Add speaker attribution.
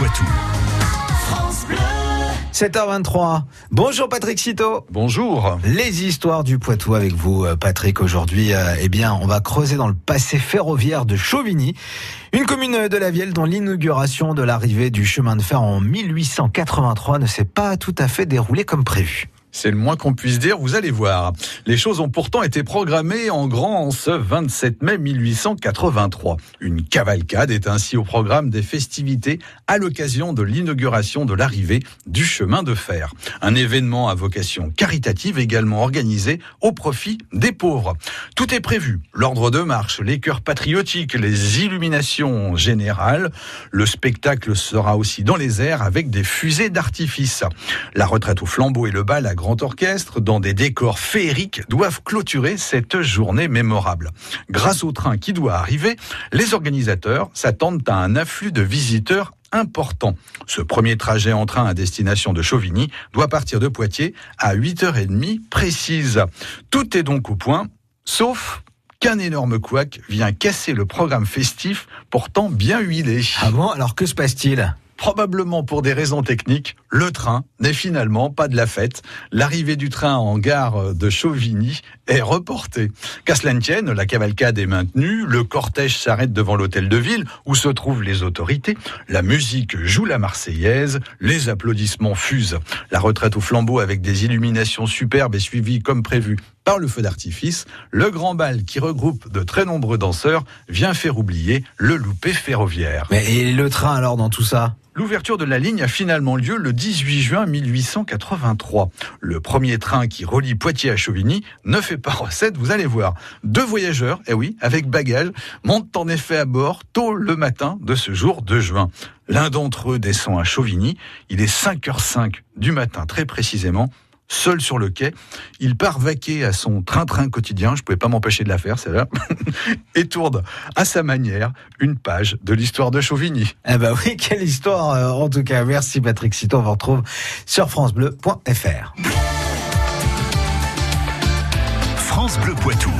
Speaker 1: Poitou.
Speaker 2: 7h23. Bonjour Patrick Citeau.
Speaker 3: Bonjour.
Speaker 2: Les histoires du Poitou avec vous, euh, Patrick. Aujourd'hui, euh, eh bien, on va creuser dans le passé ferroviaire de Chauvigny, une commune de la Vielle dont l'inauguration de l'arrivée du chemin de fer en 1883 ne s'est pas tout à fait déroulée comme prévu.
Speaker 3: C'est le moins qu'on puisse dire, vous allez voir. Les choses ont pourtant été programmées en grand ce 27 mai 1883. Une cavalcade est ainsi au programme des festivités à l'occasion de l'inauguration de l'arrivée du chemin de fer. Un événement à vocation caritative également organisé au profit des pauvres. Tout est prévu. L'ordre de marche, les chœurs patriotiques, les illuminations générales. Le spectacle sera aussi dans les airs avec des fusées d'artifice. La retraite au flambeau et le bal à grand orchestre, dans des décors féeriques, doivent clôturer cette journée mémorable. Grâce au train qui doit arriver, les organisateurs s'attendent à un afflux de visiteurs important. Ce premier trajet en train à destination de Chauvigny doit partir de Poitiers à 8h30 précise. Tout est donc au point, sauf qu'un énorme couac vient casser le programme festif pourtant bien huilé.
Speaker 2: Ah bon Alors que se passe-t-il?
Speaker 3: Probablement pour des raisons techniques, le train n'est finalement pas de la fête. L'arrivée du train en gare de Chauvigny est reportée. Qu'à cela la cavalcade est maintenue, le cortège s'arrête devant l'hôtel de ville où se trouvent les autorités, la musique joue la Marseillaise, les applaudissements fusent. La retraite au flambeau avec des illuminations superbes est suivie comme prévu par le feu d'artifice, le grand bal qui regroupe de très nombreux danseurs vient faire oublier le loupé ferroviaire.
Speaker 2: Mais et le train alors dans tout ça?
Speaker 3: L'ouverture de la ligne a finalement lieu le 18 juin 1883. Le premier train qui relie Poitiers à Chauvigny ne fait pas recette, vous allez voir. Deux voyageurs, eh oui, avec bagages, montent en effet à bord tôt le matin de ce jour de juin. L'un d'entre eux descend à Chauvigny. Il est 5h05 du matin, très précisément seul sur le quai. Il part vaquer à son train-train quotidien, je ne pouvais pas m'empêcher de la faire, celle-là, et tourne à sa manière une page de l'histoire de Chauvigny.
Speaker 2: Eh ben oui, quelle histoire euh, en tout cas. Merci Patrick Cito, on vous retrouve sur francebleu.fr.
Speaker 1: France Bleu Poitou.